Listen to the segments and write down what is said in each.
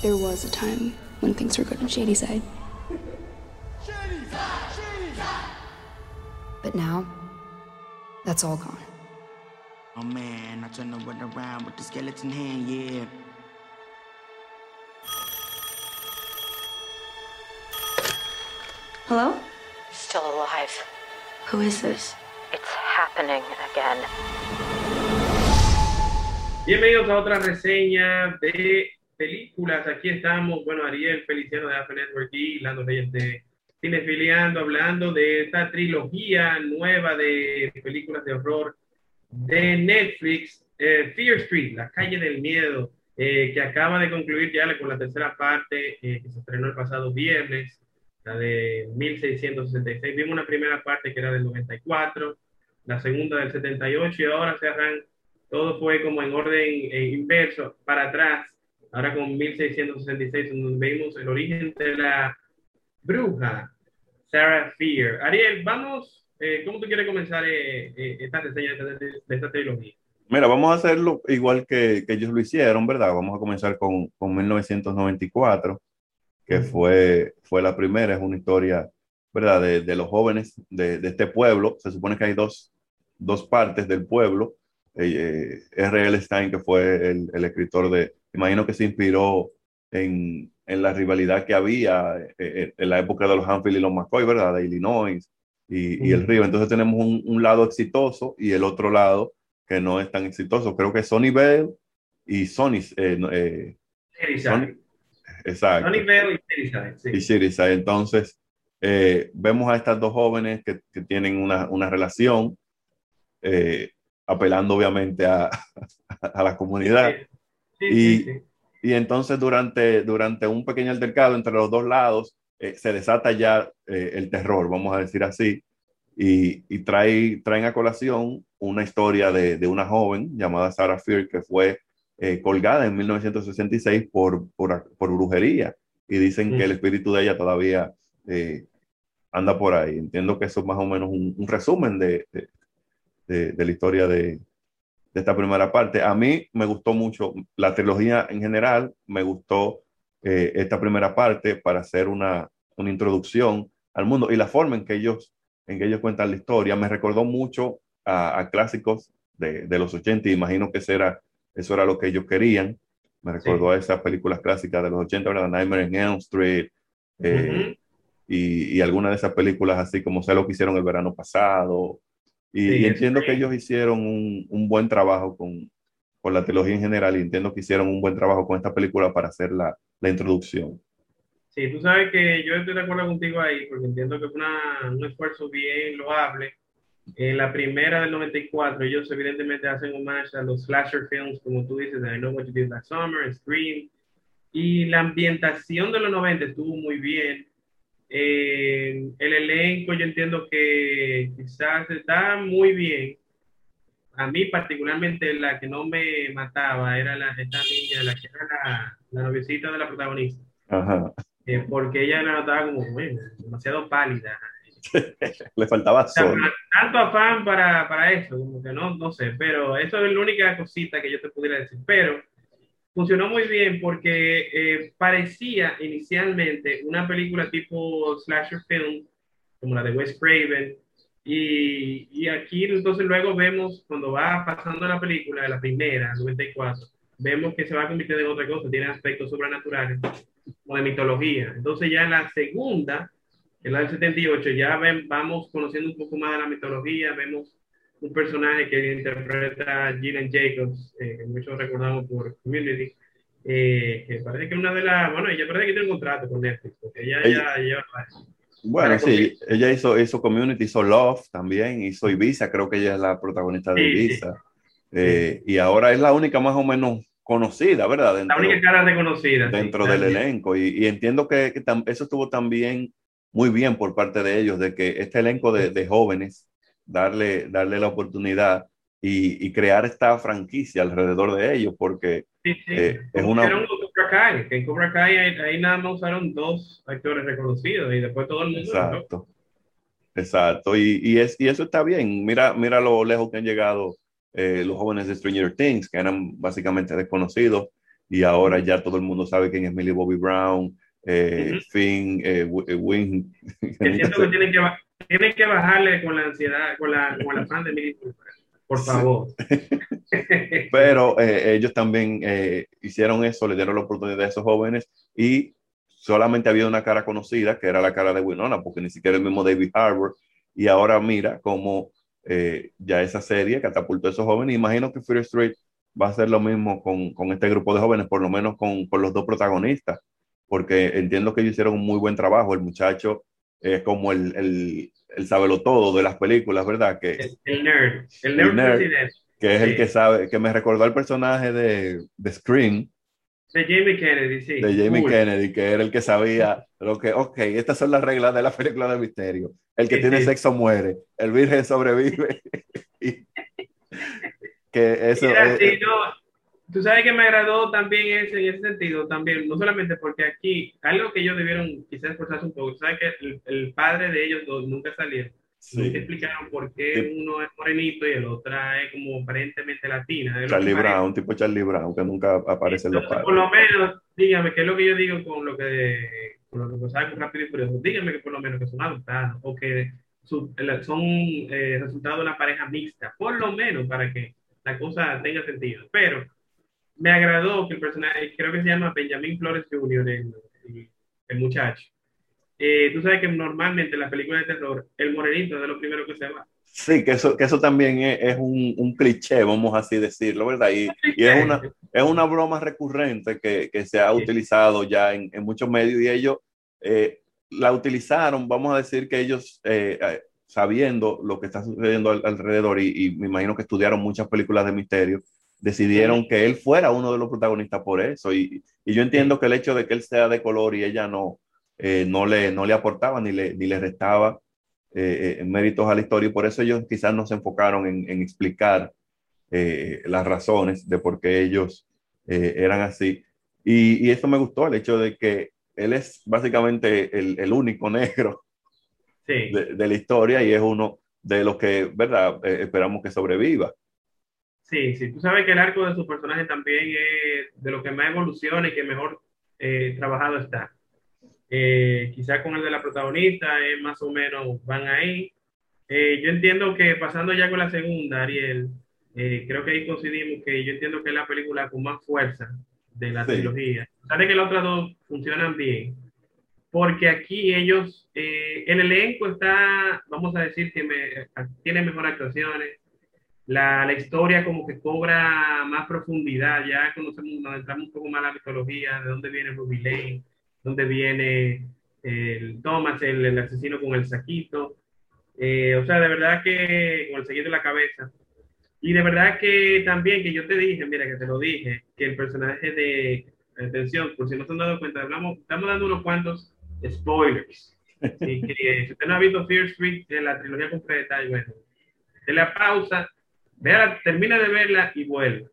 There was a time when things were good on Shady Side. But now, that's all gone. Oh man, I turn the one around with the skeleton hand, yeah. Hello? Still alive. Who is this? It's happening again. Bienvenidos a otra reseña de películas. Aquí estamos, bueno, Ariel Feliciano de Apple Network y Lando Reyes de Cinefiliando, hablando de esta trilogía nueva de películas de horror de Netflix, eh, Fear Street, La Calle del Miedo, eh, que acaba de concluir ya con la tercera parte eh, que se estrenó el pasado viernes, la de 1666. Vimos una primera parte que era del 94, la segunda del 78 y ahora se arranca, todo fue como en orden inverso, para atrás, ahora con 1666, donde vimos el origen de la bruja, Sarah Fear. Ariel, vamos, eh, ¿cómo tú quieres comenzar eh, eh, esta reseña de, de, esta trilogía? Mira, vamos a hacerlo igual que, que, ellos lo hicieron, ¿verdad? Vamos a comenzar con, con 1994, que fue, fue la primera, es una historia, ¿verdad? De, de los jóvenes de, de, este pueblo. Se supone que hay dos, dos partes del pueblo. Eh, R.L. Stein, que fue el, el escritor de, imagino que se inspiró en, en la rivalidad que había eh, en la época de los Hanfield y los McCoy, ¿verdad? De Illinois y, y el Río. Entonces tenemos un, un, lado exitoso y el otro lado que no es tan exitoso. Creo que Sonny Bell y Sony. Eh, eh, Sony exacto. Sonny Bell y Cityside. Sí. Y Cityside. Entonces eh, vemos a estas dos jóvenes que, que tienen una, una relación, apelando obviamente a, a la comunidad. Sí, y, sí, y entonces durante, durante un pequeño altercado entre los dos lados eh, se desata ya eh, el terror, vamos a decir así, y, y trae, traen a colación una historia de, de, una joven llamada Sarah Fear que fue eh, colgada en 1966 por, por, por brujería y dicen mm. que el espíritu de ella todavía eh, anda por ahí. Entiendo que eso es más o menos un, un resumen de, de, de la historia de, de esta primera parte. A mí me gustó mucho la trilogía en general, me gustó eh, esta primera parte para hacer una, una, introducción al mundo y la forma en que ellos, en que ellos cuentan la historia me recordó mucho a, a clásicos de, de, los 80 y imagino que eso era, eso era lo que ellos querían. Me recordó sí. a esas películas clásicas de los 80, ¿verdad? Nightmare in Elm Street eh, uh -huh. y, y algunas de esas películas así como sé lo que hicieron el verano pasado y, sí, y entiendo sí. que ellos hicieron un, un buen trabajo con, con, la trilogía en general y entiendo que hicieron un buen trabajo con esta película para hacer la, la introducción. Sí, tú sabes que yo estoy de acuerdo contigo ahí porque entiendo que fue una, un esfuerzo bien loable. En la primera del 94 ellos evidentemente hacen homage a los slasher films, como tú dices, I Know What You Did Last Summer, Scream, y la ambientación de los 90 estuvo muy bien eh, el elenco yo entiendo que quizás está muy bien. A mí particularmente la que no me mataba era la, esta niña, la que era la, la noviecita de la protagonista. Ajá. Eh, porque ella la notaba como bueno, demasiado pálida. Le faltaba. O sea, tanto afán para, para eso, como que no, no sé, pero eso es la única cosita que yo te pudiera decir. Pero funcionó muy bien porque eh, parecía inicialmente una película tipo slasher film, como la de Wes Craven, y, y, aquí entonces luego vemos, cuando va pasando la película, la primera, 94, vemos que se va convirtiendo en otra cosa, tiene aspectos sobrenaturales, o de mitología. Entonces ya en la segunda, en la del 78, ya ven, vamos conociendo un poco más de la mitología, vemos un personaje que interpreta Gillian Jacobs, eh, que muchos recordamos por Community, eh, que parece que una de las, bueno, ella parece que tiene un contrato con Netflix, porque ella, ella, ella lleva bueno, sí, ella hizo, hizo Community, hizo Love también, hizo Ibiza, creo que ella es la protagonista de Ibiza. Sí, sí. Eh, y ahora es la única más o menos conocida, ¿verdad? Dentro, la única cara reconocida. Dentro sí, del elenco. Y, y, entiendo que, que eso estuvo también muy bien por parte de ellos, de que este elenco de, de jóvenes darle, darle la oportunidad y, y, crear esta franquicia alrededor de ellos, porque sí, sí. Eh, es una... Cobra Kai, que en Cobra Kai ahí, ahí, nada más usaron dos actores reconocidos y después todo el mundo... Exacto, ¿no? exacto, y, y, es, y eso está bien, mira, mira lo lejos que han llegado eh, los jóvenes de Stranger Things, que eran básicamente desconocidos, y ahora ya todo el mundo sabe quién es Millie Bobby Brown, eh, Ujú. Finn, eh, eh, Wing. Que siento que tienen que, tienen que bajarle con la ansiedad, con la, con Millie Cooper. Por Sí. favor. Pero eh, ellos también eh, hicieron eso, le dieron la oportunidad a esos jóvenes y solamente había una cara conocida, que era la cara de Winona, porque ni siquiera el mismo David Harbour. Y ahora mira cómo eh, ya esa serie catapultó a esos jóvenes. Imagino que Fear Street va a hacer lo mismo con, con este grupo de jóvenes, por lo menos con, con los dos protagonistas, porque entiendo que ellos hicieron un muy buen trabajo. El muchacho es como el, el, el sabelo todo de las películas, ¿verdad? Que, El, el nerd. El nerd, que es el que sabe, que me recordó al personaje de, de Scream, De Jamie Kennedy, sí. de Jamie. Kennedy, que era el que sabía lo que, ok, estas son las reglas de la película de misterio. El que Sí, tiene sí. sexo muere, el virgen sobrevive. Y que eso es- no, tú sabes que me agradó también ese, en ese sentido, también, no solamente porque aquí, algo que ellos debieron quizás esforzarse un poco, sabes que el, el padre de ellos dos nunca salió, sí, nunca explicaron por qué Sí. uno es morenito y el otro es como aparentemente latina. Charlie. Brown, tipo Charlie Brown, que nunca aparece en los padres. por lo menos, dígame, ¿qué es lo que yo digo con lo que, con lo que sabe con Rápido y Furioso? Dígame que por lo menos que son adoptados o que su- son eh, resultado de una pareja mixta, por lo menos para que la cosa tenga sentido. Pero me agradó que el personaje, creo que se llama Benjamin Flores Jr., el, el- el muchacho. Eh, tú sabes que normalmente en las películas de terror, el morenito es de lo primero que se va. Sí, que eso, que eso también es, es un, un cliché, vamos así decirlo, ¿verdad? Y, y es una, es una broma recurrente que, que se ha Sí. utilizado ya en, en muchos medios y ellos eh, la utilizaron, vamos a decir que ellos, eh, sabiendo lo que está sucediendo al- alrededor y, y me imagino que estudiaron muchas películas de misterio, decidieron que él fuera uno de los protagonistas por eso. Y, y yo entiendo que el hecho de que él sea de color y ella no, eh, no, le, no le aportaba ni le, ni le restaba eh, eh, méritos a la historia y por eso ellos quizás no se enfocaron en, en explicar eh, las razones de por qué ellos eran así. Y, y eso me gustó, el hecho de que él es básicamente el, el único negro Sí. de, de la historia y es uno de los que, ¿verdad? Esperamos que sobreviva. Sí, sí, tú sabes que el arco de su personaje también es de lo que más evoluciona y que mejor eh, trabajado está. Eh, quizás con el de la protagonista, es más o menos van ahí. Eh, yo entiendo que pasando ya con la segunda, Ariel, eh, creo que ahí coincidimos que yo entiendo que es la película con más fuerza de la Sí. trilogía. Sabe que las otras dos funcionan bien, porque aquí ellos, eh, el elenco está, vamos a decir que me- tiene mejores actuaciones, la, la historia como que cobra más profundidad, ya conocemos, nos entramos un poco más en la mitología, de dónde viene Ruby Lane, dónde viene el Thomas, el, el asesino con el saquito, Eh, o sea, de verdad que con el saquito en la cabeza. Y de verdad que también, que yo te dije, mira, que te lo dije, que el personaje de, atención, por si no se han dado cuenta, hablamos, estamos dando unos cuantos spoilers. Así que si usted no ha visto Fear Street, de la trilogía completa, bueno, de la pausa, véala, termina de verla y vuelve.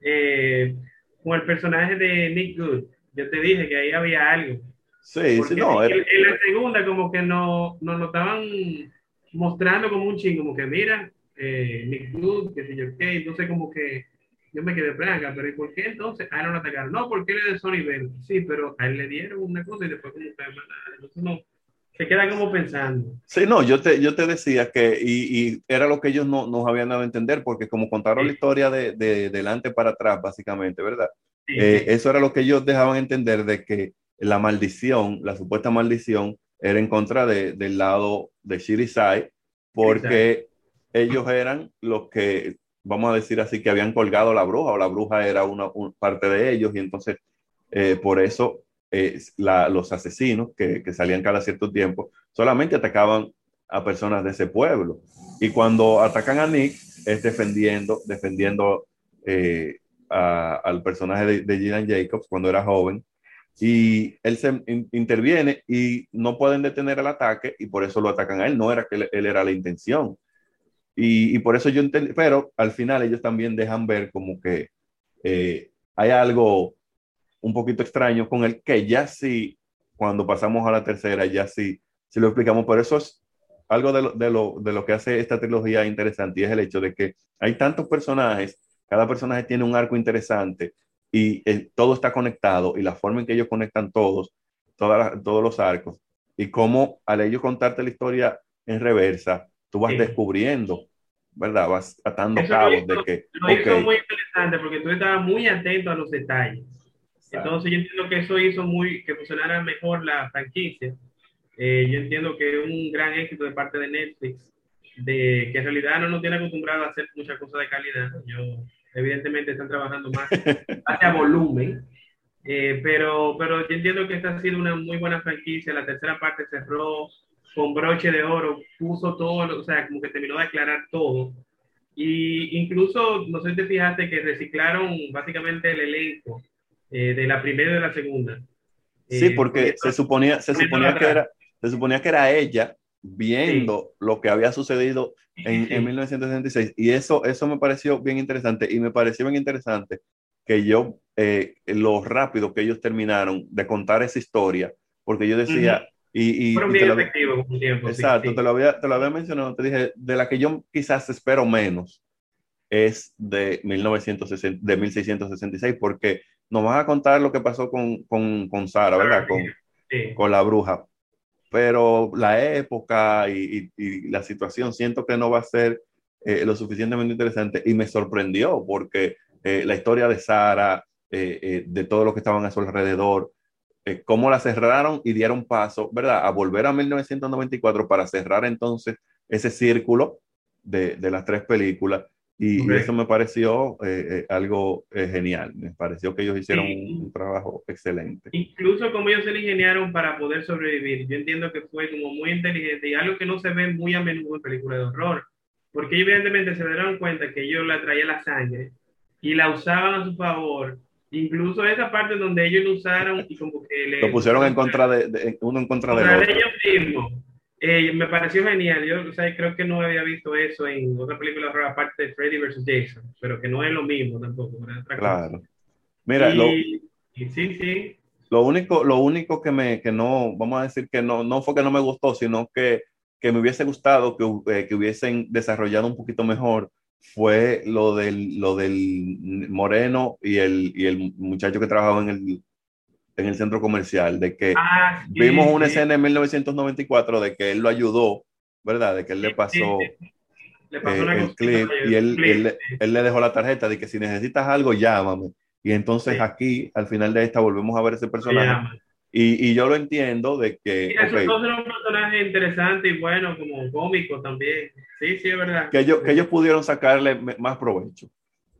Eh, con el personaje de Nick Good, yo te dije que ahí había algo. Sí, Porque sí, no, en, en la segunda como que no, nos lo estaban mostrando como un chingo, como que mira, eh, Nick Good, que sé yo qué, entonces como que yo me quedé plaga, pero ¿y por qué entonces a él no lo atacaron? No, porque él es de Sony Bell. Sí, pero a él le dieron una cosa y después como que ah, entonces no, se queda como pensando. Sí, no, yo te, yo te decía que, y, y era lo que ellos no nos habían dado a entender, porque como contaron Sí. la historia de, de delante para atrás, básicamente, ¿verdad? Sí, Eh, eso era lo que ellos dejaban entender de que la maldición, la supuesta maldición, era en contra de, del lado de Shirisai, porque ellos eran los que, vamos a decir así, que habían colgado a la bruja, o la bruja era una, un- parte de ellos, y entonces eh, por eso eh, la- los asesinos que, que salían cada cierto tiempo solamente atacaban a personas de ese pueblo. Y cuando atacan a Nick, es defendiendo, defendiendo eh, a- al personaje de, de Gillian Jacobs cuando era joven. Y él se in- interviene y no pueden detener el ataque y por eso lo atacan a él. No era que él, él era la intención. Y, y por eso yo entendí, pero al final ellos también dejan ver como que eh, hay algo un poquito extraño con él que ya sí, cuando pasamos a la tercera, ya sí, sí lo explicamos. Por eso es algo de lo, de lo, de lo que hace esta trilogía interesante y es el hecho de que hay tantos personajes, cada personaje tiene un arco interesante y eh, todo está conectado y la forma en que ellos conectan todos, todas todos los arcos y cómo al ellos contarte la historia en reversa, tú vas Sí. descubriendo, ¿verdad? Vas atando Eso cabos hizo- de que, Lo hizo ok, muy interesante porque tú estabas muy atento a los detalles. Entonces yo entiendo que eso hizo muy que funcionara mejor la franquicia. Eh, yo entiendo que es un gran éxito de parte de Netflix, de que en realidad no nos tiene acostumbrado a hacer muchas cosas de calidad. Yo, evidentemente están trabajando más hacia volumen, eh, pero, pero yo entiendo que esta ha sido una muy buena franquicia. La tercera parte cerró con broche de oro, puso todo, o sea, como que terminó de aclarar todo. Y incluso, no sé si te fijaste que reciclaron básicamente el elenco eh, de la primera y de la segunda. Sí, Eh, porque se suponía, se suponía que era, se suponía que era ella viendo lo que había sucedido en, sí, en sí. 1966. Y eso, eso me pareció bien interesante. Y me pareció bien interesante que yo, eh, lo rápido que ellos terminaron de contar esa historia, porque yo decía, y, Fueron bien efectivos con tiempo. exacto, sí. Te, lo había, te lo había mencionado, te dije, de la que yo quizás espero menos es de 1960, de 1666, porque nos van a contar lo que pasó con, con, con Sara, ¿verdad? Con, Sí. con la bruja. Pero la época y, y- y la situación siento que no va a ser eh, lo suficientemente interesante y me sorprendió porque eh, la historia de Sara, eh, de todo lo que estaban a su alrededor, cómo la cerraron y dieron paso, ¿verdad? A volver a 1994 para cerrar entonces ese círculo de, de las tres películas. Y, y Correcto. eso me pareció eh, eh, algo eh, genial. Me pareció que ellos hicieron Sí. un, un trabajo excelente. Incluso como ellos se le ingeniaron para poder sobrevivir, yo entiendo que fue como muy inteligente y algo que no se ve muy a menudo en películas de horror, porque evidentemente se dieron cuenta que ellos la traían la sangre y la usaban a su favor, incluso esa parte donde ellos lo usaron y como que le... Lo pusieron en contra de, de- uno en contra contra otro. ellos mismos. Eh, me pareció genial, yo o sea, creo que no había visto eso en otra película horror aparte de Freddy vs. Jason, pero que no es lo mismo tampoco. Otra cosa. Claro. Mira, lo, Y- y sí, sí, lo único, lo único que me, que no, vamos a decir que no, no fue que no me gustó, sino que, que me hubiese gustado que, eh, que hubiesen desarrollado un poquito mejor fue lo del, lo del Moreno y el, y el muchacho que trabajaba en el, en el centro comercial, de que Ah, sí, vimos una sí. escena en 1994 de que él lo ayudó, ¿verdad? De que él le pasó Sí, Le pasó eh, el clip y él, clip, él, sí. él le dejó la tarjeta de que si necesitas algo, llámame. Y entonces Sí. aquí, al final de esta, volvemos a ver ese Se personaje. Y, y yo lo entiendo de que, Mira, esos ok, dos eran un personaje interesante y bueno, como cómico también. Sí, sí, es verdad. que, ellos, que ellos pudieron sacarle más provecho.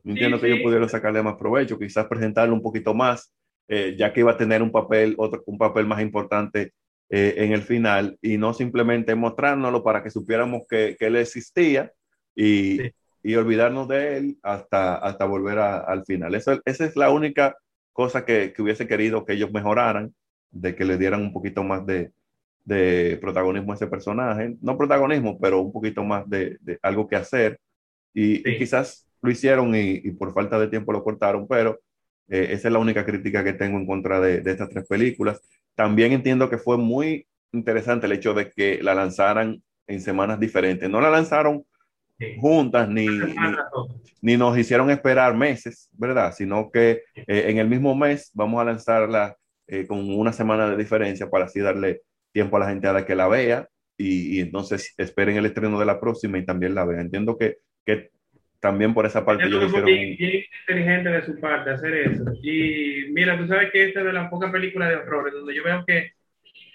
Entiendo Sí, que ellos sí. pudieron sacarle más provecho, quizás presentarlo un poquito más, eh, ya que iba a tener un papel, otro, un papel más importante eh, en el final, y no simplemente mostrárnoslo para que supiéramos que, que él existía y, Sí. y olvidarnos de él hasta, hasta volver a- al final. Eso, esa es la única cosa que, que hubiese querido que ellos mejoraran, de que le dieran un poquito más de, de protagonismo a ese personaje. No protagonismo, pero un poquito más de, de algo que hacer. Y, quizás lo hicieron y, y por falta de tiempo lo cortaron, pero eh, esa es la única crítica que tengo en contra de, de estas tres películas. También entiendo que fue muy interesante el hecho de que la lanzaran en semanas diferentes. No la lanzaron Sí. juntas ni, ni, nos hicieron esperar meses, ¿verdad? Sino que eh, en el mismo mes vamos a lanzarla eh, con una semana de diferencia para así darle tiempo a la gente a la que la vea y, y entonces esperen el estreno de la próxima y también la vea. Entiendo que, que también por esa parte fue bien, bien inteligente de su parte hacer eso. Y mira, tú sabes que esta es de las pocas películas de horror donde yo veo que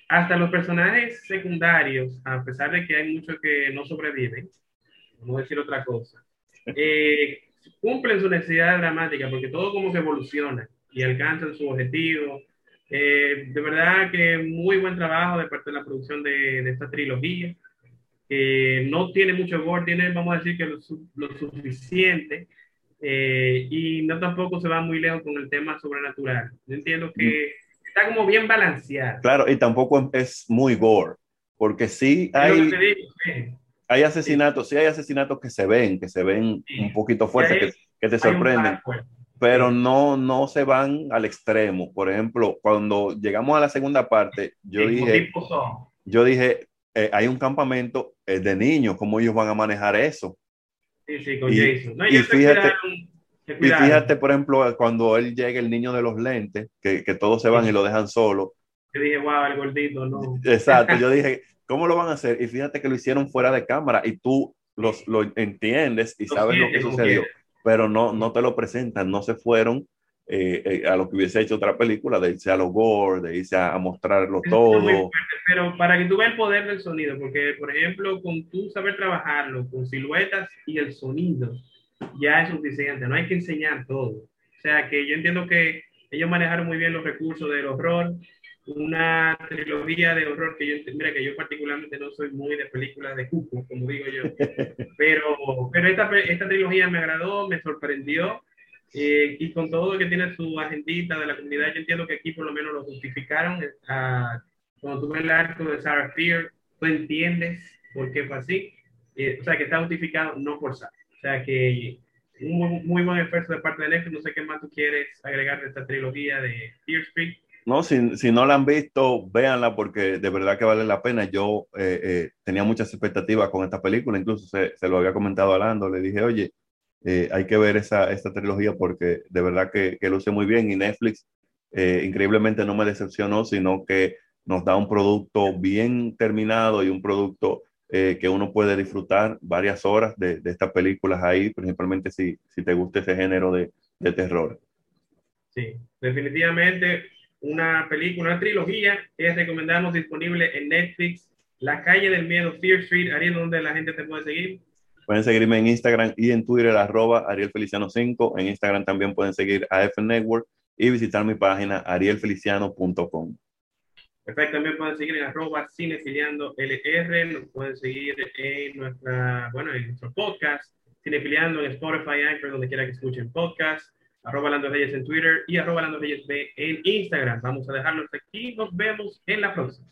hasta los personajes secundarios, a pesar de que hay muchos que no sobreviven, vamos a decir otra cosa, eh, cumplen su necesidad dramática porque todo como que evoluciona y alcanzan su objetivo. Eh, de verdad que muy buen trabajo de parte de la producción de, de esta trilogía. No tiene mucho gore, tiene, vamos a decir que lo, su- lo suficiente eh, y no tampoco se va muy lejos con el tema sobrenatural. Yo entiendo que está como bien balanceado. Claro, y tampoco es muy gore, porque sí hay, digo, sí. hay asesinatos, sí hay asesinatos que se ven, que se ven Sí. un poquito fuertes, que, que te sorprenden. pero no, no se van al extremo. Por ejemplo, cuando llegamos a la segunda parte, dije, yo dije, eh, hay un campamento eh, de niños, ¿cómo ellos van a manejar eso? Sí, sí, con Y- Jason. No, y fíjate- Y fíjate, por ejemplo, cuando él llega el niño de los lentes, que, que todos se van y lo dejan solo. Yo dije, wow, el gordito, no. Exacto, yo dije, ¿cómo lo van a hacer? Y fíjate que lo hicieron fuera de cámara y tú los, lo entiendes y Lo sabes lo que sucedió, pero no, no te lo presentan, no se fueron eh, eh, a lo que hubiese hecho otra película, de irse a los gore, de irse a, a mostrarlo todo. fuerte, pero para que tú veas el poder del sonido, porque por ejemplo, con tú saber trabajarlo, con siluetas y el sonido, ya es suficiente, no hay que enseñar todo. O sea que yo entiendo que ellos manejaron muy bien los recursos del horror, una trilogía de horror que yo, mira que yo particularmente no soy muy de películas de cuco, como digo yo, pero, pero esta, esta trilogía me agradó, me sorprendió, eh, y con todo lo que tiene su agendita de la comunidad, yo entiendo que aquí por lo menos lo justificaron. cuando tú ves el arco de Sarah Fear, tú entiendes por qué fue así. Eh, o sea, que está justificado, no forzado. O sea, que un muy, muy buen esfuerzo de parte de Netflix. No sé qué más tú quieres agregar de esta trilogía de Fear Street. No, si, si no la han visto, véanla porque de verdad que vale la pena. Yo eh, eh, tenía muchas expectativas con esta película, incluso se, se lo había comentado a Lando, le dije, oye, eh, hay que ver esa, esta trilogía porque de verdad que, que luce muy bien y Netflix eh, increíblemente no me decepcionó, sino que nos da un producto bien terminado y un producto eh, que uno puede disfrutar varias horas de, de estas películas ahí, principalmente si, si te gusta ese género de, de terror. Sí, definitivamente una película, una trilogía que recomendamos disponible en Netflix. La calle del miedo, Fear Street. Ariel, donde la gente te puede seguir. Pueden seguirme en Instagram y en Twitter, arroba Ariel Feliciano 5. En Instagram también pueden seguir a F Network y visitar mi página arielfeliciano.com. Perfecto, también pueden seguir en arroba cinefiliando LR, nos pueden seguir en nuestra, bueno, en nuestro podcast, cinefiliando en Spotify, Anchor, donde quiera que escuchen podcast, arroba Lando Reyes en Twitter y arroba Lando Reyes B en Instagram. Vamos a dejarlos aquí, nos vemos en la próxima.